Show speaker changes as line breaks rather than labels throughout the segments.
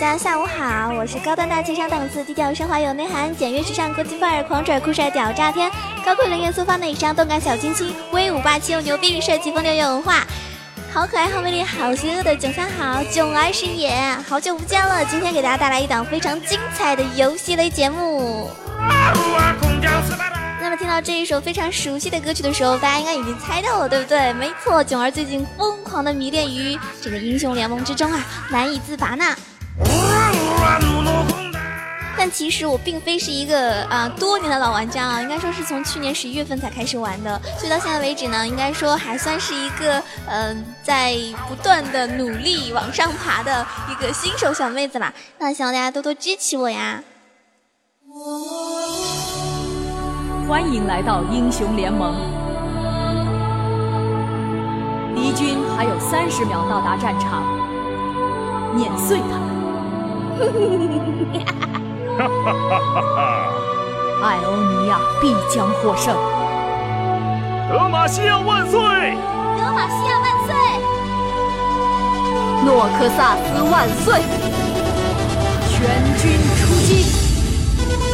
大家下午好，我是高端大气上档次、低调奢华有内涵、简约时尚国际范儿、狂拽酷帅屌炸天、高贵冷艳苏发内伤、动感小清新、威武霸气又牛逼、帅气风流有文化、好可爱好美丽好邪恶的囧三好囧儿是也，好久不见了！今天给大家带来一档非常精彩的游戏类节目。那么听到这一首非常熟悉的歌曲的时候，大家应该已经猜到了，对不对？没错，囧儿最近疯狂的迷恋于这个英雄联盟之中啊，难以自拔呢。但其实我并非是一个啊多年的老玩家啊，应该说是从去年十一月份才开始玩的，所以到现在为止呢，应该说还算是一个嗯在不断的努力往上爬的一个新手小妹子啦。那希望大家多多支持我呀！
欢迎来到英雄联盟。敌军还有三十秒到达战场，碾碎他们！哈哈哈哈哈！艾欧尼亚必将获胜！
德玛西亚万岁！
德玛西亚万岁！
诺克萨斯万岁！全军出击！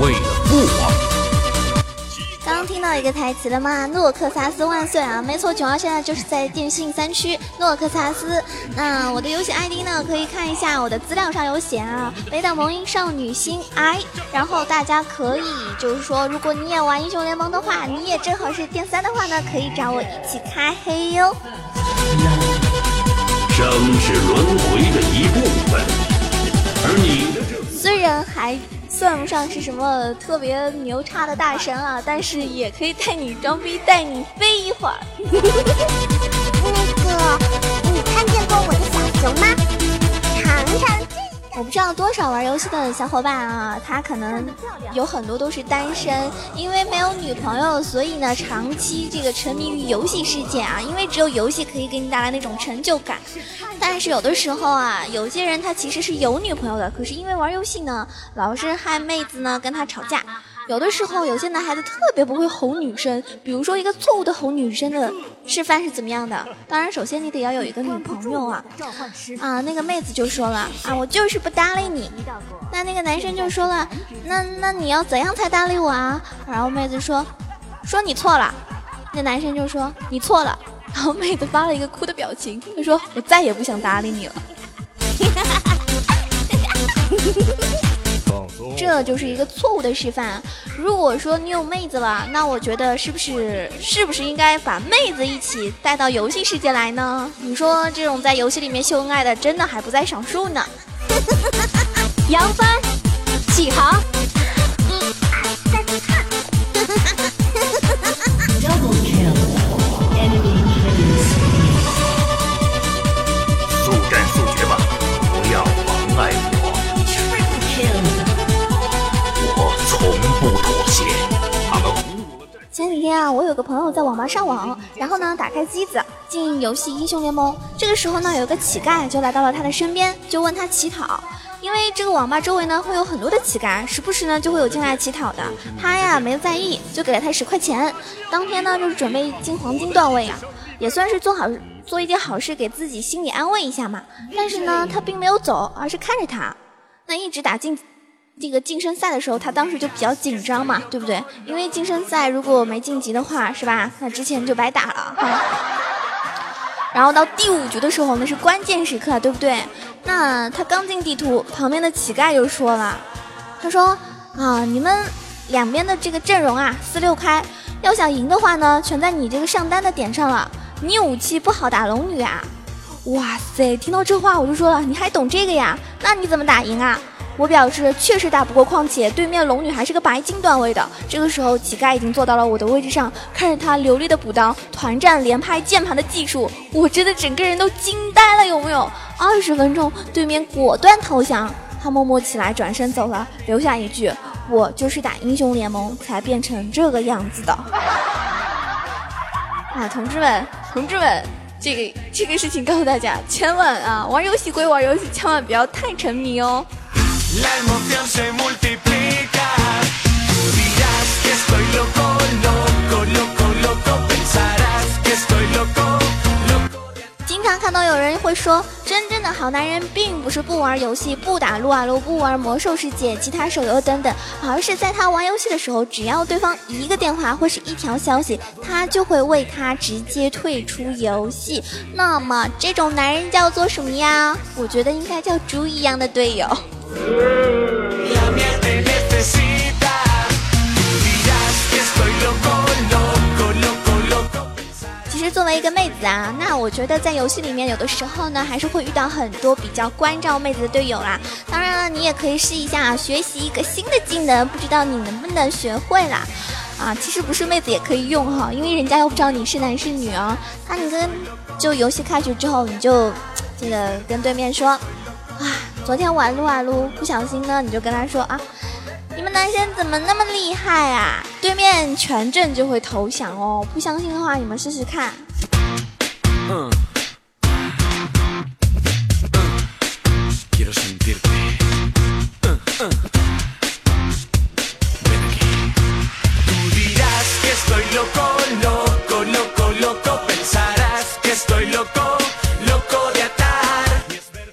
为了父王！
到一个台词了吗？诺克萨斯万岁啊！没错，九号现在就是在电信三区诺克萨斯。那我的游戏 ID 呢？可以看一下我的资料上有写啊，北岛萌音少女心 I。然后大家可以就是说，如果你也玩英雄联盟的话，你也正好是电三的话呢，可以找我一起开黑哟。
生是轮回的一部分，而你的这
虽然还。算不上是什么特别牛叉的大神啊，但是也可以带你装逼，带你飞一会儿。那
个，你看见过我的小熊吗？
我不知道多少玩游戏的小伙伴啊，他可能有很多都是单身，因为没有女朋友，所以呢长期这个沉迷于游戏世界啊，因为只有游戏可以给你带来那种成就感。但是有的时候啊，有些人他其实是有女朋友的，可是因为玩游戏呢，老是害妹子呢跟他吵架。有的时候，有些男孩子特别不会哄女生，比如说一个错误的哄女生的示范是怎么样的？当然，首先你得要有一个女朋友啊。啊，那个妹子就说了啊，我就是不搭理你。那那个男生就说了，那那你要怎样才搭理我啊？然后妹子说，说你错了。那男生就说你错了。然后妹子发了一个哭的表情，他说我再也不想搭理你了。这就是一个错误的示范。如果说你有妹子了，那我觉得是不是是不是应该把妹子一起带到游戏世界来呢？你说这种在游戏里面秀恩爱的，真的还不在少数呢。
扬帆起航。
天啊，我有个朋友在网吧上网，然后呢，打开机子进游戏英雄联盟。这个时候呢，有个乞丐就来到了他的身边，就问他乞讨。因为这个网吧周围呢会有很多的乞丐，时不时呢就会有进来乞讨的。他呀没在意，就给了他十块钱。当天呢就是准备进黄金段位啊，也算是做好做一件好事，给自己心理安慰一下嘛。但是呢，他并没有走，而是看着他，那一直打进。这个晋升赛的时候，他当时就比较紧张嘛，对不对？因为晋升赛如果没晋级的话，是吧？那之前就白打了。然后到第五局的时候，那是关键时刻，对不对？那他刚进地图，旁边的乞丐就说了：“他说啊，你们两边的这个阵容啊，四六开，要想赢的话呢，全在你这个上单的点上了。你武器不好打龙女啊！哇塞，听到这话我就说了，你还懂这个呀？那你怎么打赢啊？”我表示确实打不过，况且对面龙女还是个白金段位的。这个时候，乞丐已经坐到了我的位置上，看着他流利的补刀、团战连拍键盘的技术，我真的整个人都惊呆了，有没有？二十分钟，对面果断投降，他默默起来转身走了，留下一句：“我就是打英雄联盟才变成这个样子的。”啊，同志们，同志们，这个这个事情告诉大家，千万啊，玩游戏归玩游戏，千万不要太沉迷哦。说，真正的好男人并不是不玩游戏、不打撸啊撸、不玩魔兽世界、其他手游等等，而是在他玩游戏的时候，只要对方一个电话或是一条消息，他就会为他直接退出游戏。那么这种男人叫做什么呀？我觉得应该叫猪一样的队友。其实作为一个妹子啊，那我觉得在游戏里面有的时候呢，还是会遇到很多比较关照妹子的队友啦。当然了，你也可以试一下学习一个新的技能，不知道你能不能学会啦？啊，其实不是妹子也可以用哈，因为人家又不知道你是男是女哦。那你跟就游戏开局之后，你就记得跟对面说，啊，昨天玩撸啊撸，不小心呢，你就跟他说啊。你们男生怎么那么厉害啊？对面全阵就会投降哦！不相信的话，你们试试看。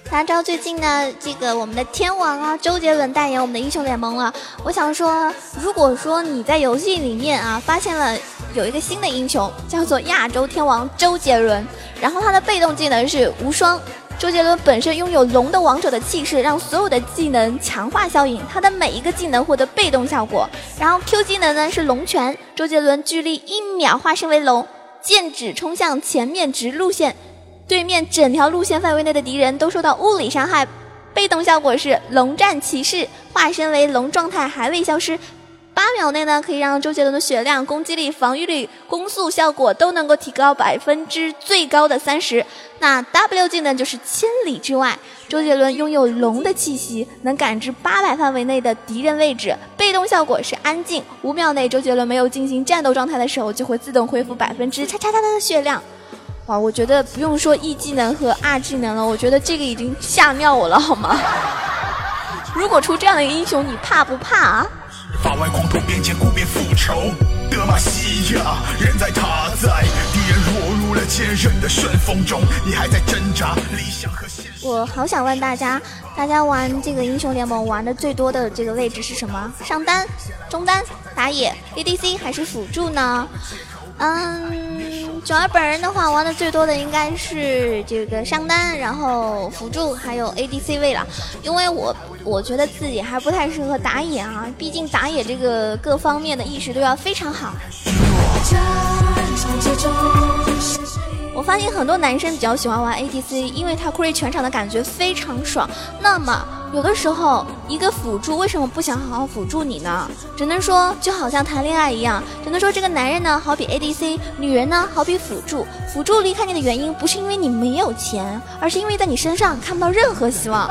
大家知道最近呢，这个我们的天王啊，周杰伦代言我们的英雄联盟了。我想说，如果说你在游戏里面啊，发现了有一个新的英雄，叫做亚洲天王周杰伦，然后他的被动技能是无双。周杰伦本身拥有龙的王者的气势，让所有的技能强化效应，他的每一个技能获得被动效果。然后 Q 技能呢是龙拳，周杰伦距离一秒化身为龙，剑指冲向前面直路线。对面整条路线范围内的敌人都受到物理伤害，被动效果是龙战骑士化身为龙状态还未消失，八秒内呢可以让周杰伦的血量、攻击力、防御力、攻速效果都能够提高百分之最高的三十。那 W 技能就是千里之外，周杰伦拥有龙的气息，能感知八百范围内的敌人位置。被动效果是安静，五秒内周杰伦没有进行战斗状态的时候，就会自动恢复百分之叉叉叉的血量。哇，我觉得不用说 E 技能和 R 技能了，我觉得这个已经吓尿我了，好吗？如果出这样的一个英雄，你怕不怕啊？外狂徒边界孤边复仇，德玛西亚人在他在，敌人落入了坚韧的旋风中，你还在挣扎理想和现实。我好想问大家，大家玩这个英雄联盟玩的最多的这个位置是什么？上单、中单、打野、ADC 还是辅助呢？嗯，九儿本人的话，玩的最多的应该是这个上单，然后辅助还有 ADC 位了。因为我我觉得自己还不太适合打野啊，毕竟打野这个各方面的意识都要非常好。我发现很多男生比较喜欢玩 ADC，因为他 carry 全场的感觉非常爽。那么有的时候一个辅助为什么不想好好辅助你呢？只能说就好像谈恋爱一样，只能说这个男人呢好比 ADC，女人呢好比辅助。辅助离开你的原因不是因为你没有钱，而是因为在你身上看不到任何希望。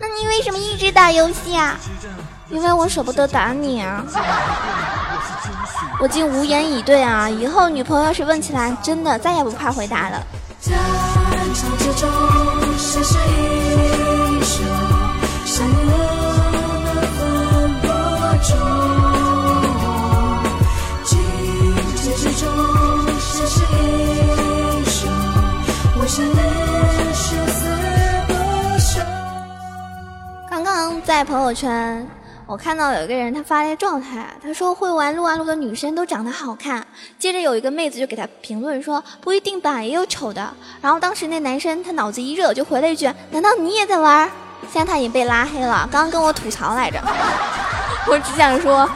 那你为什么一直打游戏啊？因为我舍不得打你啊！我竟无言以对啊！以后女朋友要是问起来，真的再也不怕回答了。在朋友圈，我看到有一个人，他发了一个状态，他说会玩撸啊撸的女生都长得好看。接着有一个妹子就给他评论说不一定吧，也有丑的。然后当时那男生他脑子一热就回了一句：难道你也在玩？现在他已经被拉黑了，刚刚跟我吐槽来着。我只想说，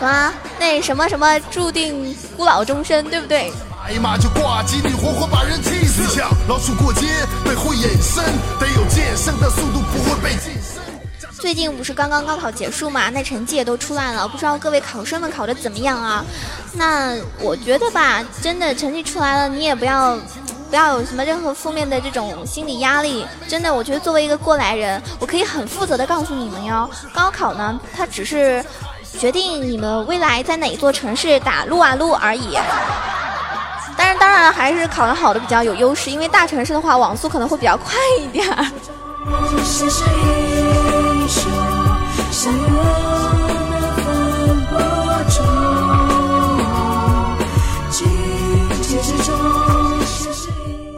什么那什么什么注定孤老终生，对不对？哎呀妈，就挂机，你活活把人气死。老鼠过街，被会隐身，得有剑圣的速度，不会被近身。最近不是刚刚高考结束嘛，那成绩也都出来了，不知道各位考生们考的怎么样啊？那我觉得吧，真的成绩出来了，你也不要不要有什么任何负面的这种心理压力。真的，我觉得作为一个过来人，我可以很负责的告诉你们哟，高考呢，它只是决定你们未来在哪座城市打撸啊撸而已。但是当然还是考得好的比较有优势，因为大城市的话网速可能会比较快一点儿。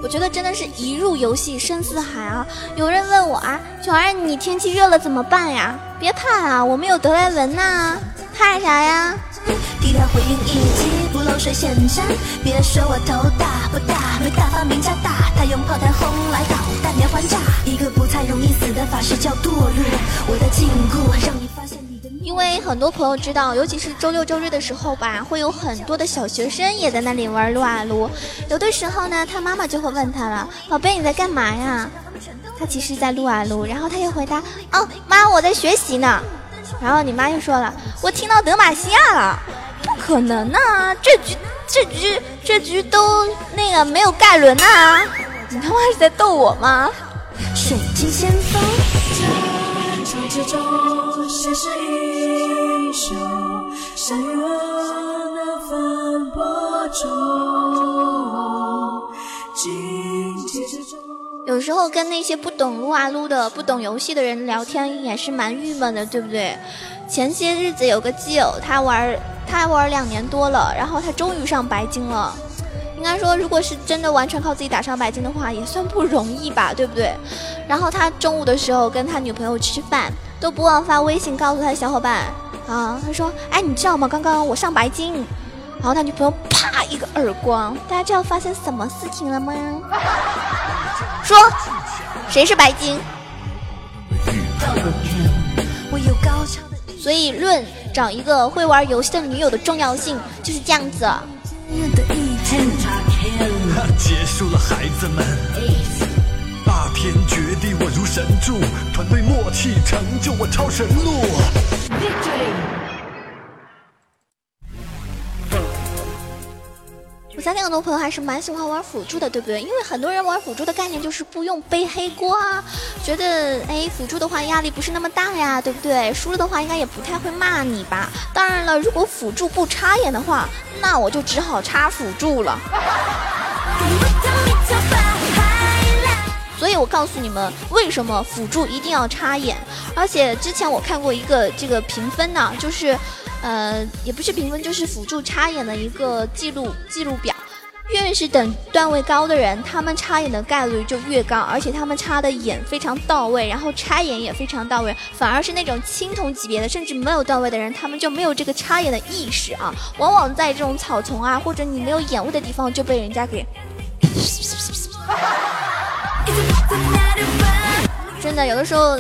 我觉得真的是一入游戏深似海啊！有人问我啊，小儿你天气热了怎么办呀？别怕啊，我们有德莱文呐，怕啥呀？低调回应水现身，别说我头大不大，没大发明家大，他用炮弹轰来导弹连环炸，一个不太容易死的法师叫堕入我的禁锢，让你发现。因为很多朋友知道，尤其是周六周日的时候吧，会有很多的小学生也在那里玩撸啊撸，有的时候呢，他妈妈就会问他了，宝贝你在干嘛呀？他其实在撸啊撸，然后他又回答，哦妈我在学习呢，然后你妈又说了，我听到德玛西亚了。可能啊！这局这局这局都那个没有盖伦呐！你他妈是在逗我吗？水晶先锋。有时候跟那些不懂撸啊撸的、不懂游戏的人聊天也是蛮郁闷的，对不对？前些日子有个基友，他玩。他玩两年多了，然后他终于上白金了。应该说，如果是真的完全靠自己打上白金的话，也算不容易吧，对不对？然后他中午的时候跟他女朋友吃饭，都不忘发微信告诉他的小伙伴啊，他说：“哎，你知道吗？刚刚我上白金。”然后他女朋友啪一个耳光。大家知道发生什么事情了吗？说，谁是白金？所以论。找一个会玩游戏的女友的重要性就是这样子。结束了，孩子们。霸天绝地，我如神助；团队默契，成就我超神路。相信很多朋友还是蛮喜欢玩辅助的，对不对？因为很多人玩辅助的概念就是不用背黑锅啊，觉得哎辅助的话压力不是那么大呀，对不对？输了的话应该也不太会骂你吧？当然了，如果辅助不插眼的话，那我就只好插辅助了。所以我告诉你们，为什么辅助一定要插眼？而且之前我看过一个这个评分呢，就是。呃，也不是评分，就是辅助插眼的一个记录记录表。越是等段位高的人，他们插眼的概率就越高，而且他们插的眼非常到位，然后拆眼也非常到位。反而是那种青铜级别的，甚至没有段位的人，他们就没有这个插眼的意识啊。往往在这种草丛啊，或者你没有眼位的地方，就被人家给。真的，有的时候。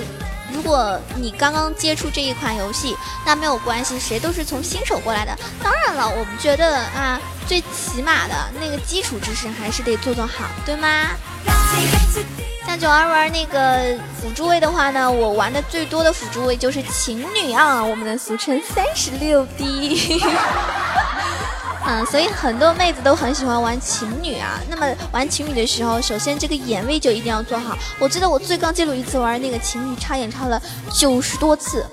如果你刚刚接触这一款游戏，那没有关系，谁都是从新手过来的。当然了，我们觉得啊，最起码的那个基础知识还是得做做好，对吗？像九儿玩那个辅助位的话呢，我玩的最多的辅助位就是情侣啊，我们的俗称三十六 D。嗯，所以很多妹子都很喜欢玩情侣啊。那么玩情侣的时候，首先这个眼位就一定要做好。我记得我最高记录一次玩那个情侣插眼插了九十多次。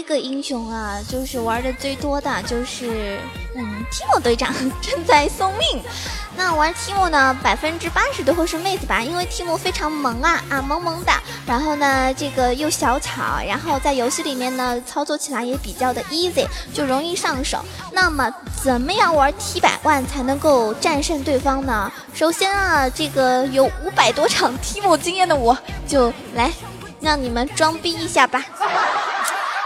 一个英雄啊，就是玩的最多的就是嗯提莫队长 正在送命。那玩提莫呢，百分之八十都会是妹子吧，因为提莫非常萌啊啊萌萌的，然后呢这个又小巧，然后在游戏里面呢操作起来也比较的 easy，就容易上手。那么怎么样玩 T 百万才能够战胜对方呢？首先啊，这个有五百多场提莫经验的我就来。让你们装逼一下吧！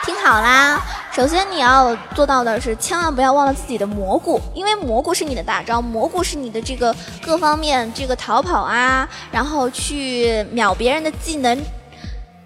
听好啦，首先你要做到的是，千万不要忘了自己的蘑菇，因为蘑菇是你的大招，蘑菇是你的这个各方面这个逃跑啊，然后去秒别人的技能。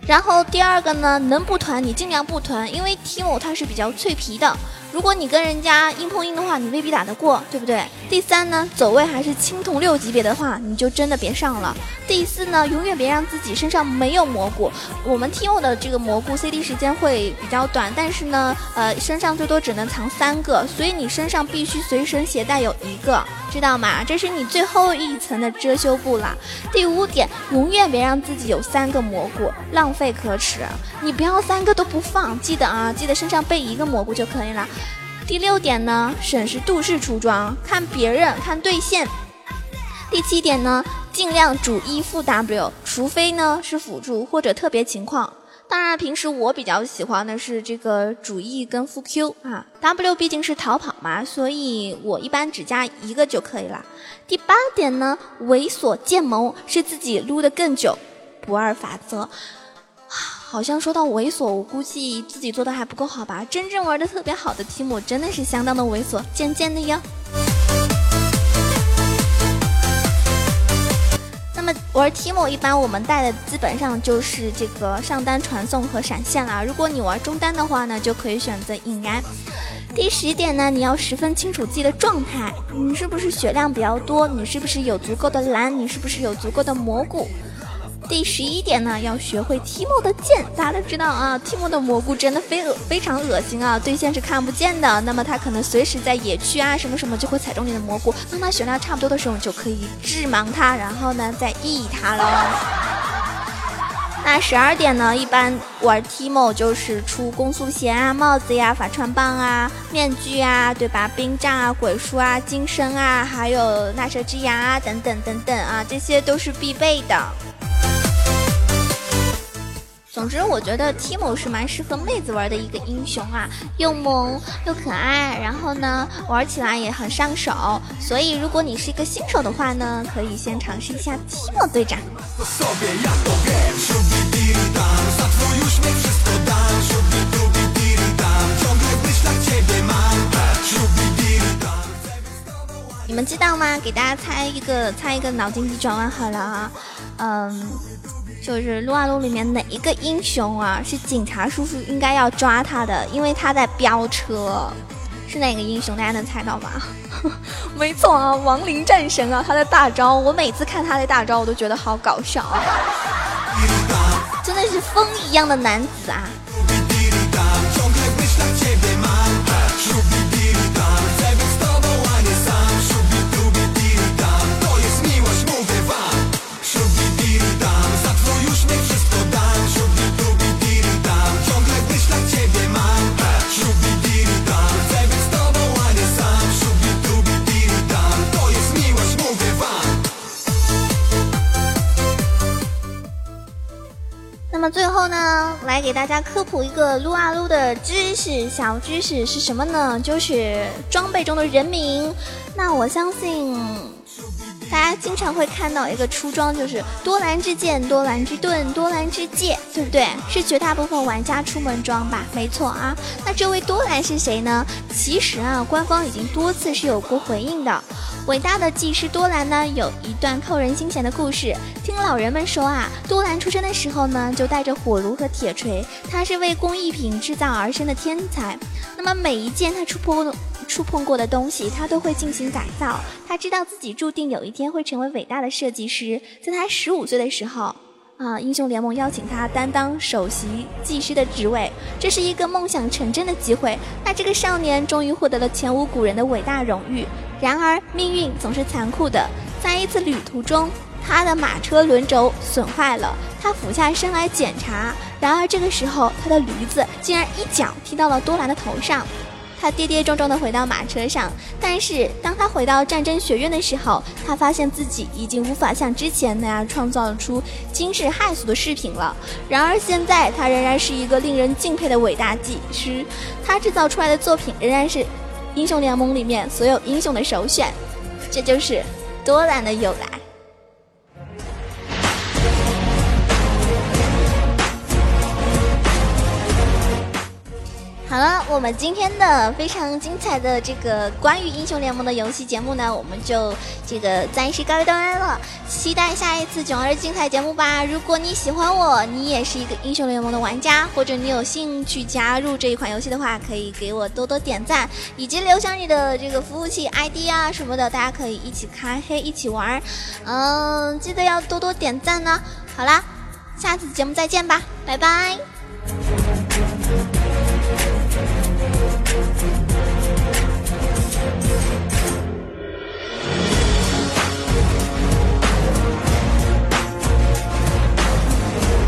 然后第二个呢，能不团你尽量不团，因为 Timo 他是比较脆皮的。如果你跟人家硬碰硬的话，你未必打得过，对不对？第三呢，走位还是青铜六级别的话，你就真的别上了。第四呢，永远别让自己身上没有蘑菇。我们 Timo 的这个蘑菇 CD 时间会比较短，但是呢，呃，身上最多只能藏三个，所以你身上必须随身携带有一个，知道吗？这是你最后一层的遮羞布啦。第五点，永远别让自己有三个蘑菇，浪费可耻。你不要三个都不放，记得啊，记得身上备一个蘑菇就可以了。第六点呢，审视度式出装，看别人，看对线。第七点呢，尽量主 E 副 W，除非呢是辅助或者特别情况。当然，平时我比较喜欢的是这个主 E 跟副 Q 啊，W 毕竟是逃跑嘛，所以我一般只加一个就可以了。第八点呢，猥琐剑谋是自己撸的更久，不二法则。好像说到猥琐，我估计自己做的还不够好吧？真正玩的特别好的提莫真的是相当的猥琐，贱贱的哟。那么玩提莫一般我们带的基本上就是这个上单传送和闪现啦。如果你玩中单的话呢，就可以选择引燃。第十点呢，你要十分清楚自己的状态，你是不是血量比较多？你是不是有足够的蓝？你是不是有足够的蘑菇？第十一点呢，要学会提莫的剑。大家都知道啊，提莫的蘑菇真的非非常恶心啊，对线是看不见的。那么他可能随时在野区啊什么什么就会踩中你的蘑菇。当他血量差不多的时候，你就可以致盲他，然后呢再 E 他喽。那十二点呢，一般玩提莫就是出攻速鞋啊、帽子呀、法穿棒啊、面具啊，对吧？冰杖啊、鬼书啊、金身啊，还有纳蛇之牙啊等等等等啊，这些都是必备的。总之，我觉得 Timo 是蛮适合妹子玩的一个英雄啊，又萌又可爱，然后呢，玩起来也很上手。所以，如果你是一个新手的话呢，可以先尝试一下 Timo 队长。你们知道吗？给大家猜一个，猜一个脑筋急转弯好了啊，嗯。就是撸啊撸里面哪一个英雄啊是警察叔叔应该要抓他的，因为他在飙车，是哪个英雄？大家能猜到吗？没错啊，亡灵战神啊，他的大招，我每次看他的大招，我都觉得好搞笑啊，真的是风一样的男子啊。给大家科普一个撸啊撸的知识，小知识是什么呢？就是装备中的人名。那我相信大家经常会看到一个出装，就是多兰之剑、多兰之盾、多兰之戒，对不对？是绝大部分玩家出门装吧？没错啊。那这位多兰是谁呢？其实啊，官方已经多次是有过回应的。伟大的技师多兰呢，有一段扣人心弦的故事。听老人们说啊，多兰出生的时候呢，就带着火炉和铁锤，他是为工艺品制造而生的天才。那么每一件他触碰触碰过的东西，他都会进行改造。他知道自己注定有一天会成为伟大的设计师。在他十五岁的时候。啊！英雄联盟邀请他担当首席技师的职位，这是一个梦想成真的机会。那这个少年终于获得了前无古人的伟大荣誉。然而命运总是残酷的，在一次旅途中，他的马车轮轴损坏了，他俯下身来检查。然而这个时候，他的驴子竟然一脚踢到了多兰的头上。他跌跌撞撞地回到马车上，但是当他回到战争学院的时候，他发现自己已经无法像之前那样创造出惊世骇俗的饰品了。然而现在，他仍然是一个令人敬佩的伟大技师，他制造出来的作品仍然是英雄联盟里面所有英雄的首选。这就是多兰的由来。好了，我们今天的非常精彩的这个关于英雄联盟的游戏节目呢，我们就这个暂时告一段落。期待下一次囧儿精彩节目吧！如果你喜欢我，你也是一个英雄联盟的玩家，或者你有兴趣加入这一款游戏的话，可以给我多多点赞，以及留下你的这个服务器 ID 啊什么的，大家可以一起开黑，一起玩。嗯，记得要多多点赞呢。好啦，下次节目再见吧，拜拜。